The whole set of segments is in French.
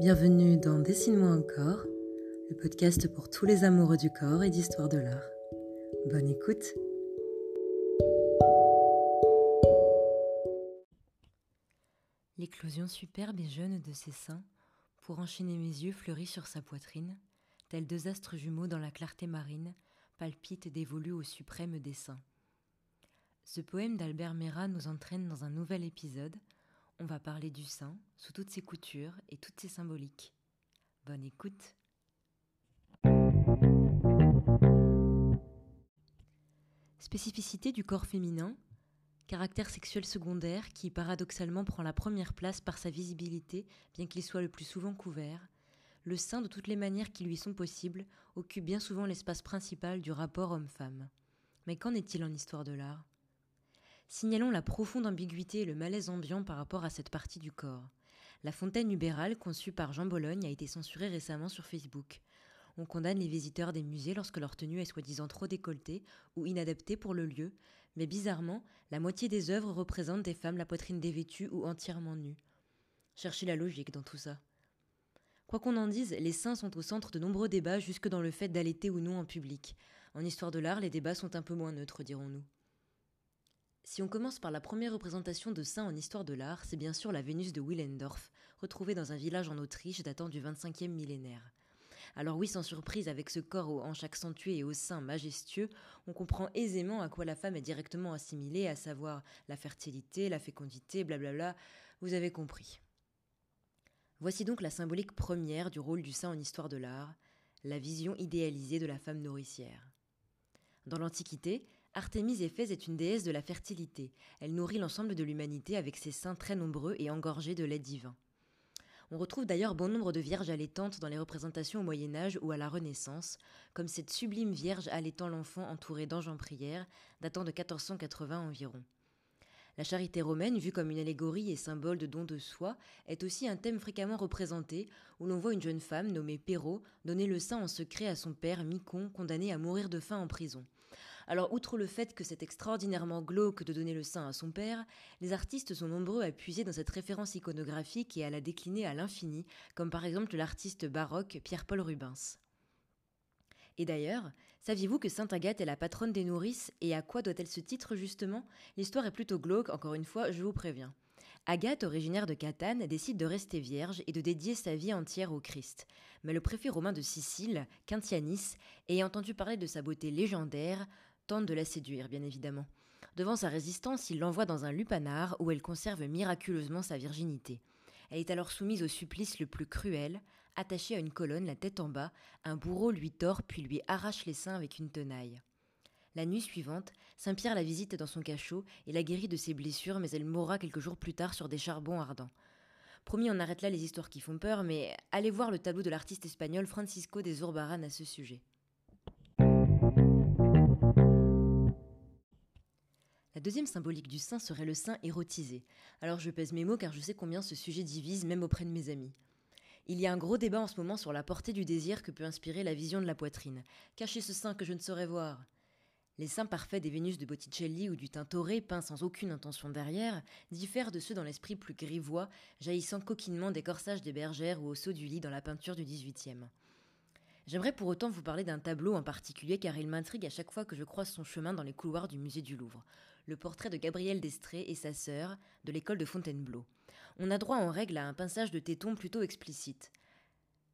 Bienvenue dans Dessine-moi encore, le podcast pour tous les amoureux du corps et d'histoire de l'art. Bonne écoute L'éclosion superbe et jeune de ses seins, pour enchaîner mes yeux fleuris sur sa poitrine, tels deux astres jumeaux dans la clarté marine, palpitent dévolus au suprême dessein. Ce poème d'Albert Mera nous entraîne dans un nouvel épisode on va parler du sein sous toutes ses coutures et toutes ses symboliques. Bonne écoute. Spécificité du corps féminin, caractère sexuel secondaire qui paradoxalement prend la première place par sa visibilité, bien qu'il soit le plus souvent couvert, le sein de toutes les manières qui lui sont possibles occupe bien souvent l'espace principal du rapport homme-femme. Mais qu'en est-il en histoire de l'art? Signalons la profonde ambiguïté et le malaise ambiant par rapport à cette partie du corps. La fontaine ubérale, conçue par Jean Bologne, a été censurée récemment sur Facebook. On condamne les visiteurs des musées lorsque leur tenue est soi-disant trop décolletée ou inadaptée pour le lieu, mais bizarrement, la moitié des œuvres représentent des femmes la poitrine dévêtue ou entièrement nues. Cherchez la logique dans tout ça. Quoi qu'on en dise, les seins sont au centre de nombreux débats jusque dans le fait d'allaiter ou non en public. En histoire de l'art, les débats sont un peu moins neutres, dirons-nous. Si on commence par la première représentation de saint en histoire de l'art, c'est bien sûr la Vénus de Willendorf, retrouvée dans un village en Autriche datant du 25e millénaire. Alors oui, sans surprise, avec ce corps aux hanches accentuées et aux seins majestueux, on comprend aisément à quoi la femme est directement assimilée, à savoir la fertilité, la fécondité, blablabla, vous avez compris. Voici donc la symbolique première du rôle du sein en histoire de l'art, la vision idéalisée de la femme nourricière. Dans l'Antiquité, Artémise Éphèse est une déesse de la fertilité. Elle nourrit l'ensemble de l'humanité avec ses seins très nombreux et engorgés de lait divin. On retrouve d'ailleurs bon nombre de vierges allaitantes dans les représentations au Moyen Âge ou à la Renaissance, comme cette sublime vierge allaitant l'enfant entourée d'anges en prière, datant de 1480 environ. La charité romaine, vue comme une allégorie et symbole de don de soi, est aussi un thème fréquemment représenté, où l'on voit une jeune femme nommée Perrault donner le sein en secret à son père Micon, condamné à mourir de faim en prison. Alors, outre le fait que c'est extraordinairement glauque de donner le sein à son père, les artistes sont nombreux à puiser dans cette référence iconographique et à la décliner à l'infini, comme par exemple l'artiste baroque Pierre-Paul Rubens. Et d'ailleurs, saviez-vous que Sainte Agathe est la patronne des nourrices et à quoi doit-elle ce titre justement? L'histoire est plutôt glauque, encore une fois, je vous préviens. Agathe, originaire de Catane, décide de rester vierge et de dédier sa vie entière au Christ. Mais le préfet romain de Sicile, Quintianis, ayant entendu parler de sa beauté légendaire, tente de la séduire, bien évidemment. Devant sa résistance, il l'envoie dans un lupanar où elle conserve miraculeusement sa virginité. Elle est alors soumise au supplice le plus cruel. Attachée à une colonne, la tête en bas, un bourreau lui tord puis lui arrache les seins avec une tenaille. La nuit suivante, Saint-Pierre la visite dans son cachot et la guérit de ses blessures, mais elle mourra quelques jours plus tard sur des charbons ardents. Promis, on arrête là les histoires qui font peur, mais allez voir le tableau de l'artiste espagnol Francisco de Zurbaran à ce sujet. Deuxième symbolique du sein serait le sein érotisé. Alors je pèse mes mots car je sais combien ce sujet divise même auprès de mes amis. Il y a un gros débat en ce moment sur la portée du désir que peut inspirer la vision de la poitrine. Cachez ce sein que je ne saurais voir. Les seins parfaits des Vénus de Botticelli ou du Tintoret, peints sans aucune intention derrière, diffèrent de ceux dans l'esprit plus grivois, jaillissant coquinement des corsages des bergères ou au saut du lit dans la peinture du XVIIIe. J'aimerais pour autant vous parler d'un tableau en particulier car il m'intrigue à chaque fois que je croise son chemin dans les couloirs du musée du Louvre. Le portrait de Gabrielle d'Estrée et sa sœur de l'école de Fontainebleau. On a droit en règle à un pinçage de tétons plutôt explicite.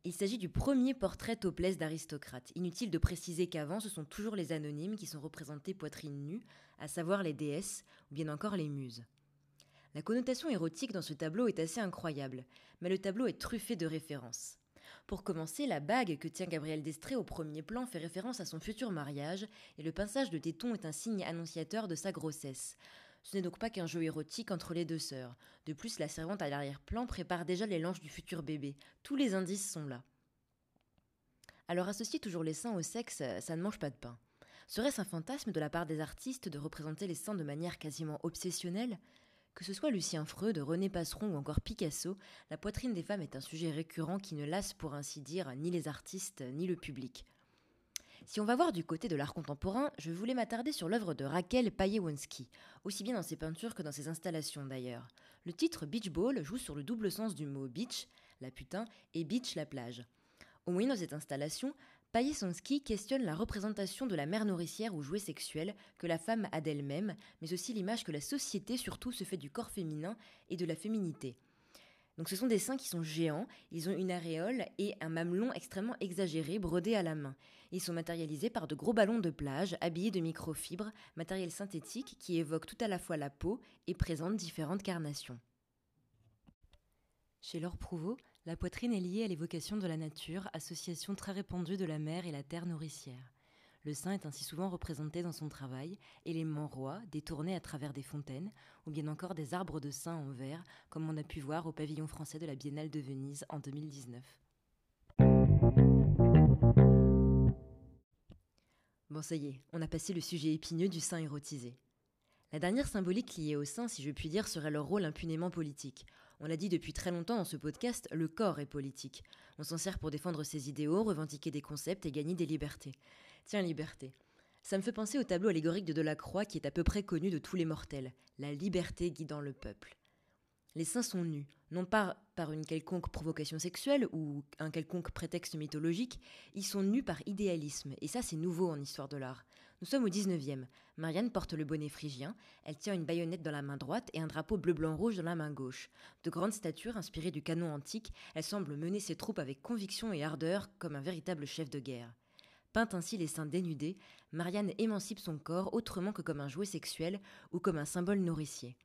Il s'agit du premier portrait topless d'aristocrate. Inutile de préciser qu'avant, ce sont toujours les anonymes qui sont représentés poitrine nue, à savoir les déesses ou bien encore les muses. La connotation érotique dans ce tableau est assez incroyable, mais le tableau est truffé de références. Pour commencer, la bague que tient Gabriel Destré au premier plan fait référence à son futur mariage, et le pinçage de téton est un signe annonciateur de sa grossesse. Ce n'est donc pas qu'un jeu érotique entre les deux sœurs. De plus, la servante à l'arrière-plan prépare déjà les langes du futur bébé. Tous les indices sont là. Alors associer toujours les seins au sexe, ça ne mange pas de pain. Serait-ce un fantasme de la part des artistes de représenter les seins de manière quasiment obsessionnelle? Que ce soit Lucien Freud, René Passeron ou encore Picasso, la poitrine des femmes est un sujet récurrent qui ne lasse pour ainsi dire ni les artistes ni le public. Si on va voir du côté de l'art contemporain, je voulais m'attarder sur l'œuvre de Raquel Pajewonski, aussi bien dans ses peintures que dans ses installations d'ailleurs. Le titre Beach Ball joue sur le double sens du mot beach, la putain, et beach, la plage. Au moyen de cette installation, Payesonsky questionne la représentation de la mère nourricière ou jouet sexuel que la femme a d'elle-même, mais aussi l'image que la société surtout se fait du corps féminin et de la féminité. Donc ce sont des seins qui sont géants, ils ont une aréole et un mamelon extrêmement exagéré brodé à la main. Ils sont matérialisés par de gros ballons de plage habillés de microfibres, matériel synthétique qui évoque tout à la fois la peau et présente différentes carnations. Chez Laure Prouveau, la poitrine est liée à l'évocation de la nature, association très répandue de la mer et la terre nourricière. Le sein est ainsi souvent représenté dans son travail, élément roi, détourné à travers des fontaines, ou bien encore des arbres de sein en verre, comme on a pu voir au pavillon français de la Biennale de Venise en 2019. Bon, ça y est, on a passé le sujet épineux du sein érotisé. La dernière symbolique liée au sein, si je puis dire, serait leur rôle impunément politique. On l'a dit depuis très longtemps dans ce podcast, le corps est politique. On s'en sert pour défendre ses idéaux, revendiquer des concepts et gagner des libertés. Tiens, liberté. Ça me fait penser au tableau allégorique de Delacroix qui est à peu près connu de tous les mortels, la liberté guidant le peuple. Les saints sont nus, non pas par une quelconque provocation sexuelle ou un quelconque prétexte mythologique, ils sont nus par idéalisme, et ça c'est nouveau en histoire de l'art. Nous sommes au 19e. Marianne porte le bonnet phrygien, elle tient une baïonnette dans la main droite et un drapeau bleu-blanc-rouge dans la main gauche. De grande stature, inspirée du canon antique, elle semble mener ses troupes avec conviction et ardeur comme un véritable chef de guerre. Peint ainsi les seins dénudés, Marianne émancipe son corps autrement que comme un jouet sexuel ou comme un symbole nourricier.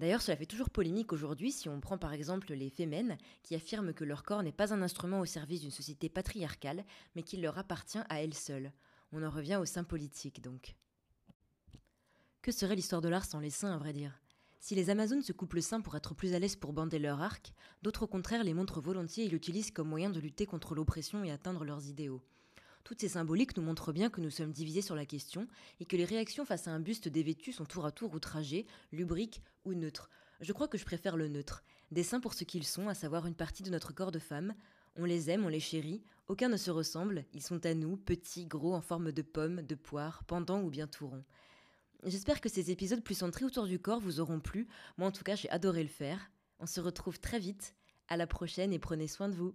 D'ailleurs, cela fait toujours polémique aujourd'hui si on prend par exemple les fémènes qui affirment que leur corps n'est pas un instrument au service d'une société patriarcale, mais qu'il leur appartient à elles seules. On en revient au sein politique donc. Que serait l'histoire de l'art sans les seins, à vrai dire? Si les Amazones se coupent le sein pour être plus à l'aise pour bander leur arc, d'autres au contraire les montrent volontiers et l'utilisent comme moyen de lutter contre l'oppression et atteindre leurs idéaux. Toutes ces symboliques nous montrent bien que nous sommes divisés sur la question et que les réactions face à un buste dévêtu sont tour à tour outragées, lubriques ou neutres. Je crois que je préfère le neutre. Des seins pour ce qu'ils sont, à savoir une partie de notre corps de femme. On les aime, on les chérit, aucun ne se ressemble, ils sont à nous, petits, gros, en forme de pomme, de poire, pendant ou bien tout rond. J'espère que ces épisodes plus centrés autour du corps vous auront plu. Moi en tout cas, j'ai adoré le faire. On se retrouve très vite. À la prochaine et prenez soin de vous.